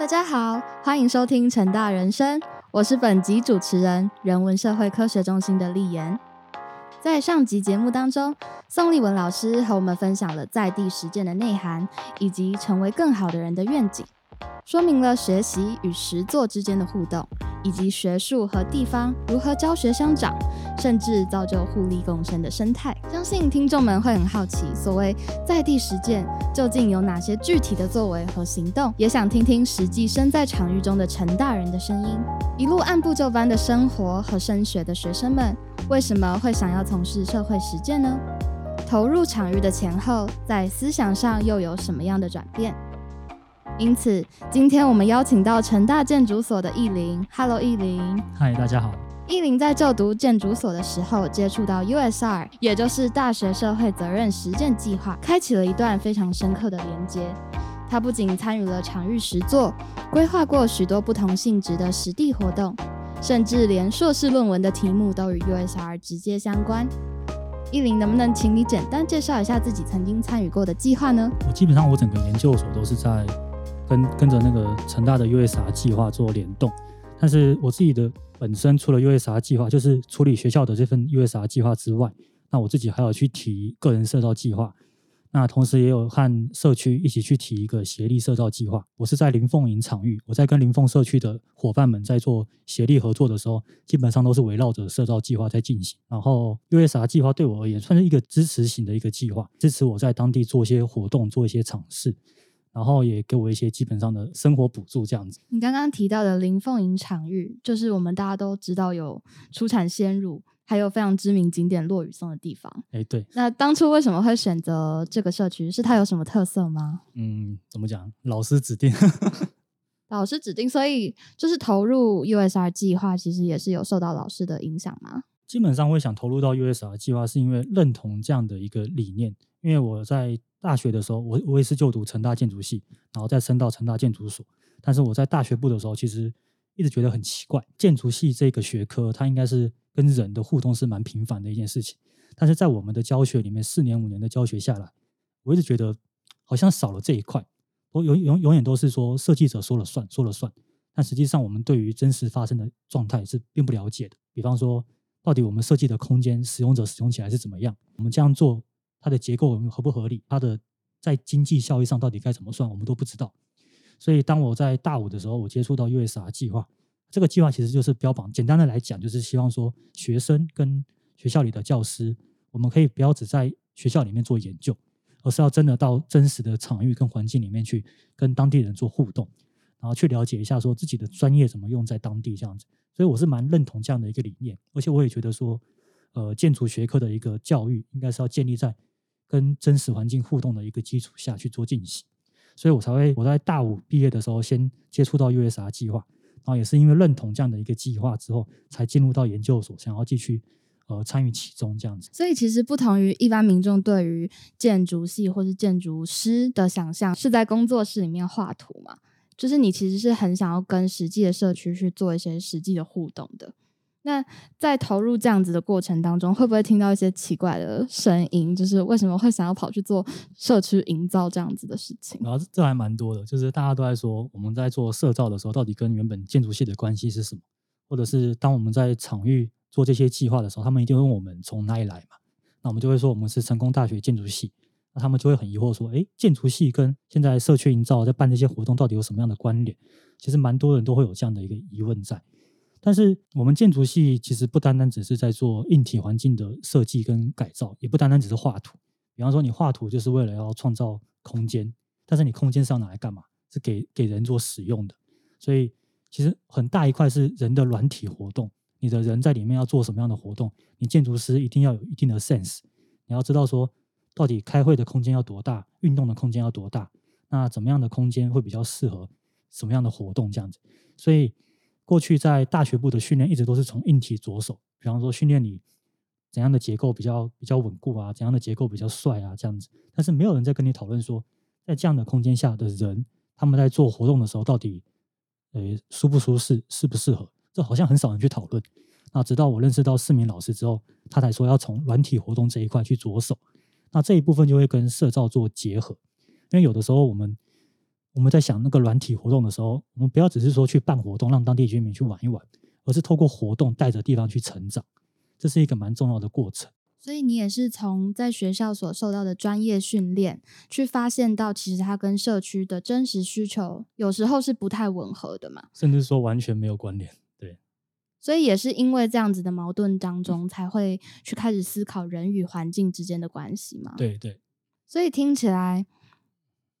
大家好，欢迎收听成大人生，我是本集主持人人文社会科学中心的丽妍。在上集节目当中，宋立文老师和我们分享了在地实践的内涵，以及成为更好的人的愿景，说明了学习与实作之间的互动。以及学术和地方如何教学相长，甚至造就互利共生的生态。相信听众们会很好奇，所谓在地实践究竟有哪些具体的作为和行动？也想听听实际身在场域中的陈大人的声音。一路按部就班的生活和升学的学生们，为什么会想要从事社会实践呢？投入场域的前后，在思想上又有什么样的转变？因此，今天我们邀请到成大建筑所的艺林。Hello，艺林。嗨，大家好。艺林在就读建筑所的时候，接触到 USR，也就是大学社会责任实践计划，开启了一段非常深刻的连接。他不仅参与了场域实作，规划过许多不同性质的实地活动，甚至连硕士论文的题目都与 USR 直接相关。艺林，能不能请你简单介绍一下自己曾经参与过的计划呢？我基本上我整个研究所都是在。跟跟着那个成大的 USR 计划做联动，但是我自己的本身除了 USR 计划，就是处理学校的这份 USR 计划之外，那我自己还有去提个人社造计划，那同时也有和社区一起去提一个协力社造计划。我是在林凤营场域，我在跟林凤社区的伙伴们在做协力合作的时候，基本上都是围绕着社造计划在进行。然后 USR 计划对我而言算是一个支持型的一个计划，支持我在当地做一些活动，做一些尝试。然后也给我一些基本上的生活补助，这样子。你刚刚提到的林凤营场域，就是我们大家都知道有出产鲜乳，还有非常知名景点落雨松的地方。哎，对。那当初为什么会选择这个社区？是它有什么特色吗？嗯，怎么讲？老师指定。老师指定，所以就是投入 USR 计划，其实也是有受到老师的影响吗？基本上会想投入到 USR 计划，是因为认同这样的一个理念。因为我在大学的时候，我我也是就读成大建筑系，然后再升到成大建筑所。但是我在大学部的时候，其实一直觉得很奇怪，建筑系这个学科，它应该是跟人的互动是蛮频繁的一件事情。但是在我们的教学里面，四年五年的教学下来，我一直觉得好像少了这一块。我永永永远都是说设计者说了算，说了算。但实际上，我们对于真实发生的状态是并不了解的。比方说，到底我们设计的空间，使用者使用起来是怎么样？我们这样做。它的结构合不合理？它的在经济效益上到底该怎么算？我们都不知道。所以当我在大五的时候，我接触到 USR 计划，这个计划其实就是标榜。简单的来讲，就是希望说学生跟学校里的教师，我们可以不要只在学校里面做研究，而是要真的到真实的场域跟环境里面去跟当地人做互动，然后去了解一下说自己的专业怎么用在当地这样子。所以我是蛮认同这样的一个理念，而且我也觉得说，呃，建筑学科的一个教育应该是要建立在。跟真实环境互动的一个基础下去做进行，所以我才会我在大五毕业的时候先接触到 USR 计划，然后也是因为认同这样的一个计划之后，才进入到研究所，想要继续呃参与其中这样子。所以其实不同于一般民众对于建筑系或是建筑师的想象，是在工作室里面画图嘛？就是你其实是很想要跟实际的社区去做一些实际的互动的。那在投入这样子的过程当中，会不会听到一些奇怪的声音？就是为什么会想要跑去做社区营造这样子的事情？然后这还蛮多的，就是大家都在说，我们在做社造的时候，到底跟原本建筑系的关系是什么？或者是当我们在场域做这些计划的时候，他们一定会问我们从哪里来嘛？那我们就会说我们是成功大学建筑系。那他们就会很疑惑说，哎，建筑系跟现在社区营造在办这些活动到底有什么样的关联？其实蛮多人都会有这样的一个疑问在。但是我们建筑系其实不单单只是在做硬体环境的设计跟改造，也不单单只是画图。比方说，你画图就是为了要创造空间，但是你空间是要拿来干嘛？是给给人做使用的。所以其实很大一块是人的软体活动，你的人在里面要做什么样的活动？你建筑师一定要有一定的 sense，你要知道说到底开会的空间要多大，运动的空间要多大，那怎么样的空间会比较适合什么样的活动？这样子，所以。过去在大学部的训练一直都是从硬体着手，比方说训练你怎样的结构比较比较稳固啊，怎样的结构比较帅啊这样子。但是没有人在跟你讨论说，在这样的空间下的人，他们在做活动的时候到底呃舒不舒适，适不适合？这好像很少人去讨论。那直到我认识到市民老师之后，他才说要从软体活动这一块去着手。那这一部分就会跟社造做结合，因为有的时候我们我们在想那个软体活动的时候，我们不要只是说去办活动让当地居民去玩一玩，而是透过活动带着地方去成长，这是一个蛮重要的过程。所以你也是从在学校所受到的专业训练，去发现到其实它跟社区的真实需求有时候是不太吻合的嘛，甚至说完全没有关联。对，所以也是因为这样子的矛盾当中，才会去开始思考人与环境之间的关系嘛。对对，所以听起来，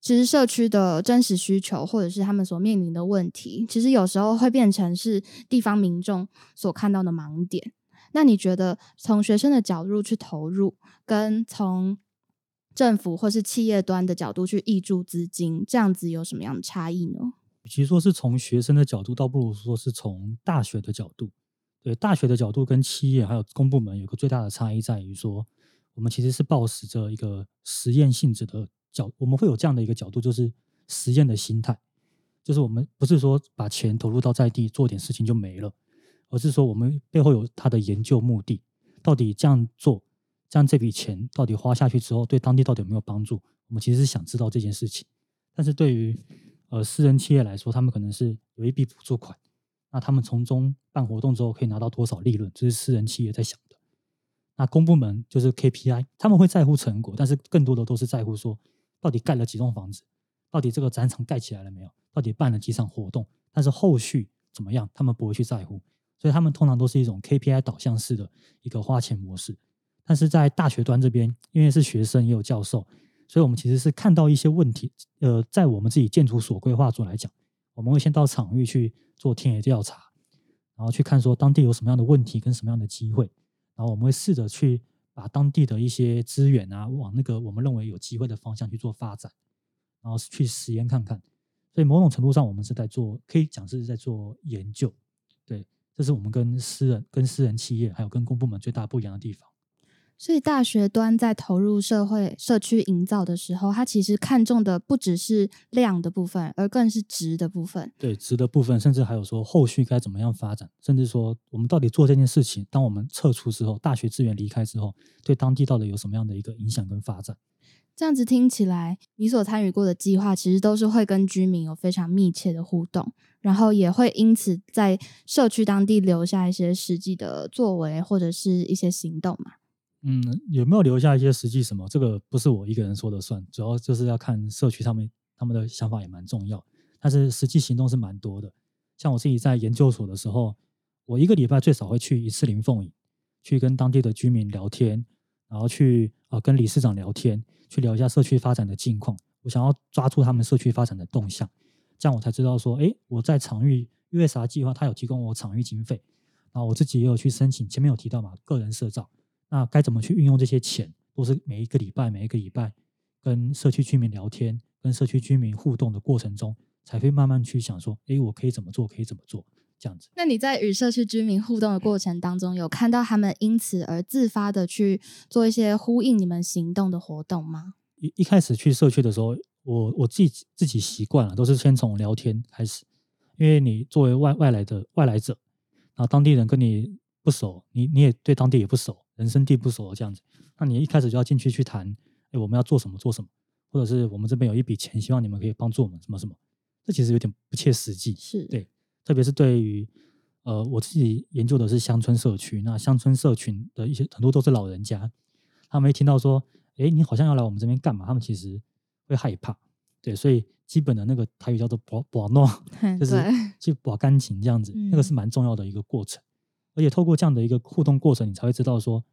其实社区的真实需求或者是他们所面临的问题，其实有时候会变成是地方民众所看到的盲点。那你觉得从学生的角度去投入，跟从政府或是企业端的角度去挹注资金，这样子有什么样的差异呢？其实说是从学生的角度，倒不如说是从大学的角度。对大学的角度跟企业还有公部门有个最大的差异在于说，我们其实是抱持着一个实验性质的角，我们会有这样的一个角度，就是实验的心态，就是我们不是说把钱投入到在地做点事情就没了。而是说，我们背后有他的研究目的，到底这样做，这样这笔钱到底花下去之后，对当地到底有没有帮助？我们其实是想知道这件事情。但是对于呃私人企业来说，他们可能是有一笔补助款，那他们从中办活动之后可以拿到多少利润，这是私人企业在想的。那公部门就是 KPI，他们会在乎成果，但是更多的都是在乎说，到底盖了几栋房子，到底这个展场盖起来了没有，到底办了几场活动，但是后续怎么样，他们不会去在乎。所以他们通常都是一种 KPI 导向式的一个花钱模式，但是在大学端这边，因为是学生也有教授，所以我们其实是看到一些问题。呃，在我们自己建筑所规划组来讲，我们会先到场域去做田野调查，然后去看说当地有什么样的问题跟什么样的机会，然后我们会试着去把当地的一些资源啊，往那个我们认为有机会的方向去做发展，然后去实验看看。所以某种程度上，我们是在做，可以讲是在做研究，对。这是我们跟私人、跟私人企业还有跟公部门最大不一样的地方。所以大学端在投入社会社区营造的时候，它其实看重的不只是量的部分，而更是值的部分。对，值的部分，甚至还有说后续该怎么样发展，甚至说我们到底做这件事情，当我们撤出之后，大学资源离开之后，对当地到底有什么样的一个影响跟发展？这样子听起来，你所参与过的计划，其实都是会跟居民有非常密切的互动。然后也会因此在社区当地留下一些实际的作为或者是一些行动嘛？嗯，有没有留下一些实际什么？这个不是我一个人说的算，主要就是要看社区他们他们的想法也蛮重要。但是实际行动是蛮多的。像我自己在研究所的时候，我一个礼拜最少会去一次林凤营，去跟当地的居民聊天，然后去啊跟理事长聊天，去聊一下社区发展的近况。我想要抓住他们社区发展的动向。这样我才知道说，哎，我在场域 USR 计划，他有提供我场域经费，然后我自己也有去申请。前面有提到嘛，个人社造，那该怎么去运用这些钱？都是每一个礼拜、每一个礼拜跟社区居民聊天，跟社区居民互动的过程中，才会慢慢去想说，哎，我可以怎么做？可以怎么做？这样子。那你在与社区居民互动的过程当中，有看到他们因此而自发的去做一些呼应你们行动的活动吗？一一开始去社区的时候。我我自己自己习惯了，都是先从聊天开始，因为你作为外外来的外来者，然后当地人跟你不熟，你你也对当地也不熟，人生地不熟这样子，那你一开始就要进去去谈，哎，我们要做什么做什么，或者是我们这边有一笔钱，希望你们可以帮助我们什么什么，这其实有点不切实际，是。对，特别是对于呃我自己研究的是乡村社区，那乡村社群的一些很多都是老人家，他们一听到说，哎，你好像要来我们这边干嘛，他们其实。会害怕，对，所以基本的那个台语叫做“保保诺”，就是。去保干净这样子，那个是蛮重要的一个过程。而且透过这样的一个互动过程，你才会知道说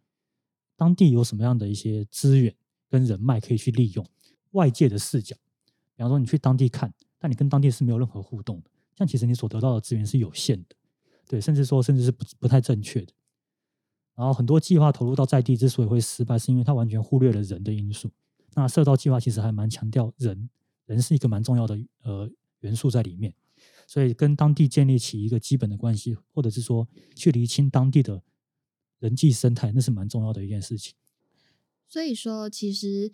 当地有什么样的一些资源跟人脉可以去利用。外界的视角，比方说你去当地看，但你跟当地是没有任何互动的，这样其实你所得到的资源是有限的，对，甚至说甚至是不不太正确的。然后很多计划投入到在地之所以会失败，是因为它完全忽略了人的因素。那社道计划其实还蛮强调人，人是一个蛮重要的呃元素在里面，所以跟当地建立起一个基本的关系，或者是说去厘清当地的人际生态，那是蛮重要的一件事情。所以说，其实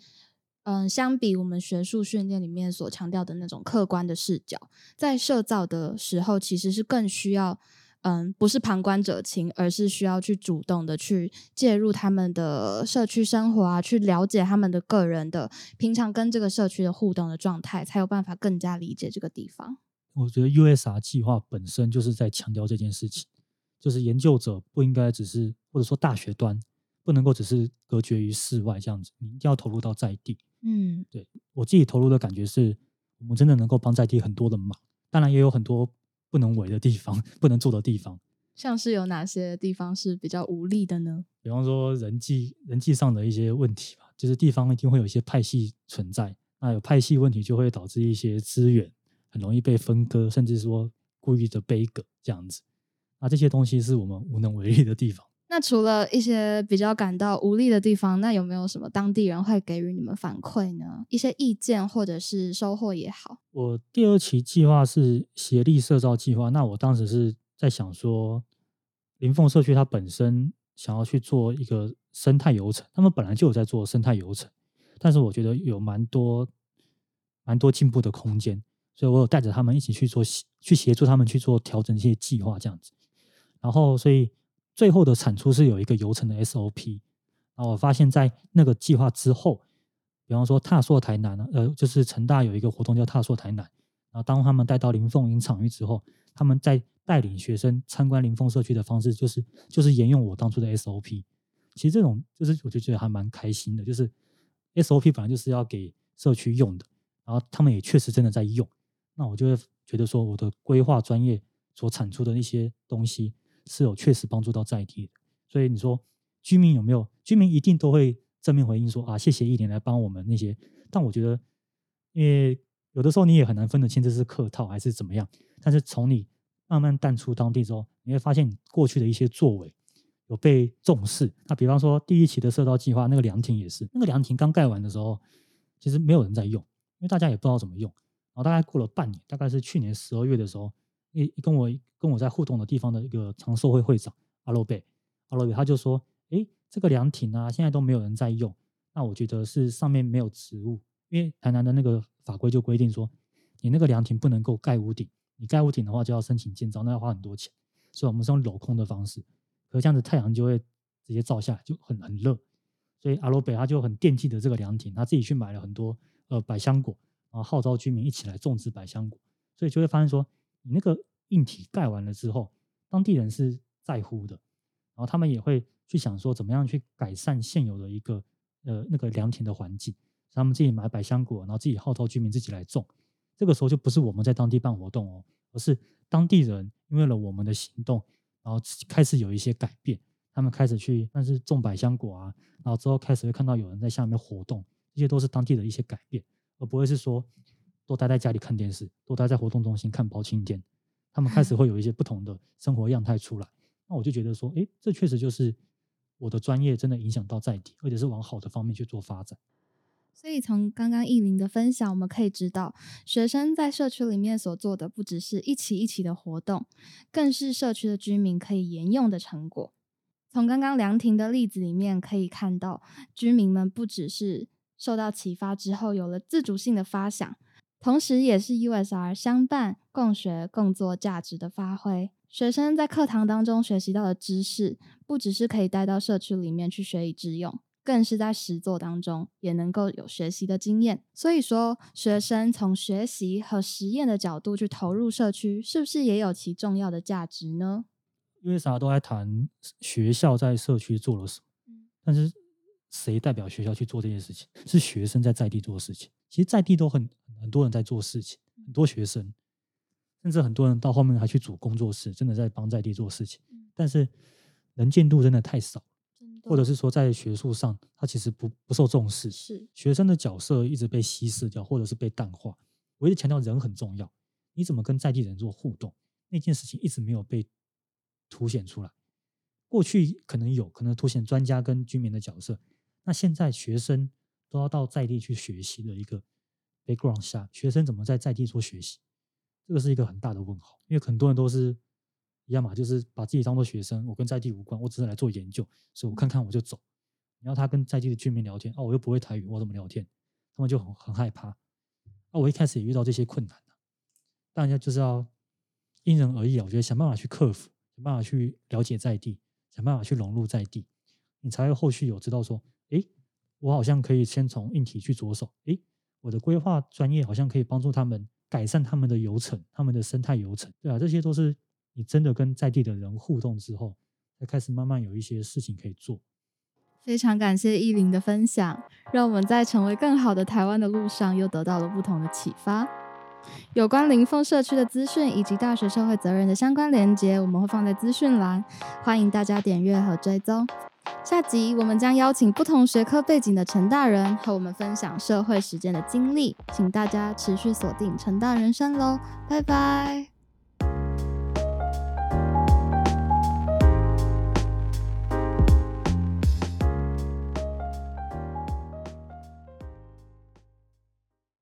嗯，相比我们学术训练里面所强调的那种客观的视角，在社造的时候，其实是更需要嗯，不是旁观者清，而是需要去主动的去介入他们的社区生活啊，去了解他们的个人的平常跟这个社区的互动的状态，才有办法更加理解这个地方。我觉得 USR 计划本身就是在强调这件事情，就是研究者不应该只是或者说大学端不能够只是隔绝于室外这样子，你一定要投入到在地。嗯，对我自己投入的感觉是，我们真的能够帮在地很多的忙，当然也有很多不能为的地方，不能做的地方。像是有哪些地方是比较无力的呢？比方说人际人际上的一些问题吧，就是地方一定会有一些派系存在，那有派系问题就会导致一些资源很容易被分割，甚至说故意的背隔这样子。那这些东西是我们无能为力的地方。那除了一些比较感到无力的地方，那有没有什么当地人会给予你们反馈呢？一些意见或者是收获也好。我第二期计划是协力社造计划，那我当时是在想说，林凤社区它本身想要去做一个生态游程，他们本来就有在做生态游程，但是我觉得有蛮多蛮多进步的空间，所以我有带着他们一起去做，去协助他们去做调整一些计划这样子，然后所以。最后的产出是有一个游程的 SOP，然后我发现，在那个计划之后，比方说踏溯台南呢，呃，就是成大有一个活动叫踏溯台南，然后当他们带到林凤营场域之后，他们在带领学生参观林凤社区的方式，就是就是沿用我当初的 SOP。其实这种就是我就觉得还蛮开心的，就是 SOP 本来就是要给社区用的，然后他们也确实真的在用，那我就会觉得说我的规划专业所产出的一些东西。是有确实帮助到在地的，所以你说居民有没有？居民一定都会正面回应说啊，谢谢一点来帮我们那些。但我觉得，因为有的时候你也很难分得清这是客套还是怎么样。但是从你慢慢淡出当地之后，你会发现你过去的一些作为有被重视。那比方说第一期的社道计划，那个凉亭也是，那个凉亭刚盖完的时候，其实没有人在用，因为大家也不知道怎么用。然后大概过了半年，大概是去年十二月的时候。一跟我跟我在互动的地方的一个长寿会会长阿洛贝，阿洛贝他就说：“哎，这个凉亭啊，现在都没有人在用。那我觉得是上面没有植物，因为台南的那个法规就规定说，你那个凉亭不能够盖屋顶，你盖屋顶的话就要申请建造，那要花很多钱。所以我们是用镂空的方式，可这样子太阳就会直接照下来，就很很热。所以阿罗贝他就很惦记的这个凉亭，他自己去买了很多呃百香果，然后号召居民一起来种植百香果，所以就会发现说。”你那个硬体盖完了之后，当地人是在乎的，然后他们也会去想说怎么样去改善现有的一个呃那个良田的环境，他们自己买百香果，然后自己号召居民自己来种。这个时候就不是我们在当地办活动哦，而是当地人因为了我们的行动，然后开始有一些改变，他们开始去但是种百香果啊，然后之后开始会看到有人在下面活动，这些都是当地的一些改变，而不会是说。多待在家里看电视，多待在活动中心看包青天，他们开始会有一些不同的生活样态出来。那我就觉得说，哎，这确实就是我的专业真的影响到在地，而且是往好的方面去做发展。所以从刚刚艺林的分享，我们可以知道，学生在社区里面所做的不只是一起一起的活动，更是社区的居民可以沿用的成果。从刚刚凉亭的例子里面可以看到，居民们不只是受到启发之后有了自主性的发想。同时，也是 USR 相伴共学共做价值的发挥。学生在课堂当中学习到的知识，不只是可以带到社区里面去学以致用，更是在实作当中也能够有学习的经验。所以说，学生从学习和实验的角度去投入社区，是不是也有其重要的价值呢因为啥都在谈学校在社区做了什么，但是谁代表学校去做这件事情？是学生在在地做事情。其实，在地都很。很多人在做事情，很多学生，甚至很多人到后面还去组工作室，真的在帮在地做事情。但是能见度真的太少，或者是说在学术上，他其实不不受重视。是学生的角色一直被稀释掉，或者是被淡化。我一直强调人很重要，你怎么跟在地人做互动，那件事情一直没有被凸显出来。过去可能有可能凸显专家跟居民的角色，那现在学生都要到在地去学习的一个。background 下，学生怎么在在地做学习，这个是一个很大的问号。因为很多人都是一样嘛，就是把自己当做学生，我跟在地无关，我只是来做研究，所以我看看我就走。你要他跟在地的居民聊天，哦，我又不会台语，我怎么聊天？他们就很很害怕。啊，我一开始也遇到这些困难但人家就是要因人而异啊，我觉得想办法去克服，想办法去了解在地，想办法去融入在地，你才会后续有知道说，诶，我好像可以先从硬体去着手，诶，我的规划专业好像可以帮助他们改善他们的流程，他们的生态流程，对啊，这些都是你真的跟在地的人互动之后，才开始慢慢有一些事情可以做。非常感谢依林的分享，让我们在成为更好的台湾的路上又得到了不同的启发。有关林凤社区的资讯以及大学社会责任的相关连接，我们会放在资讯栏，欢迎大家点阅和追踪。下集我们将邀请不同学科背景的陈大人和我们分享社会实践的经历，请大家持续锁定陈大人生喽，拜拜。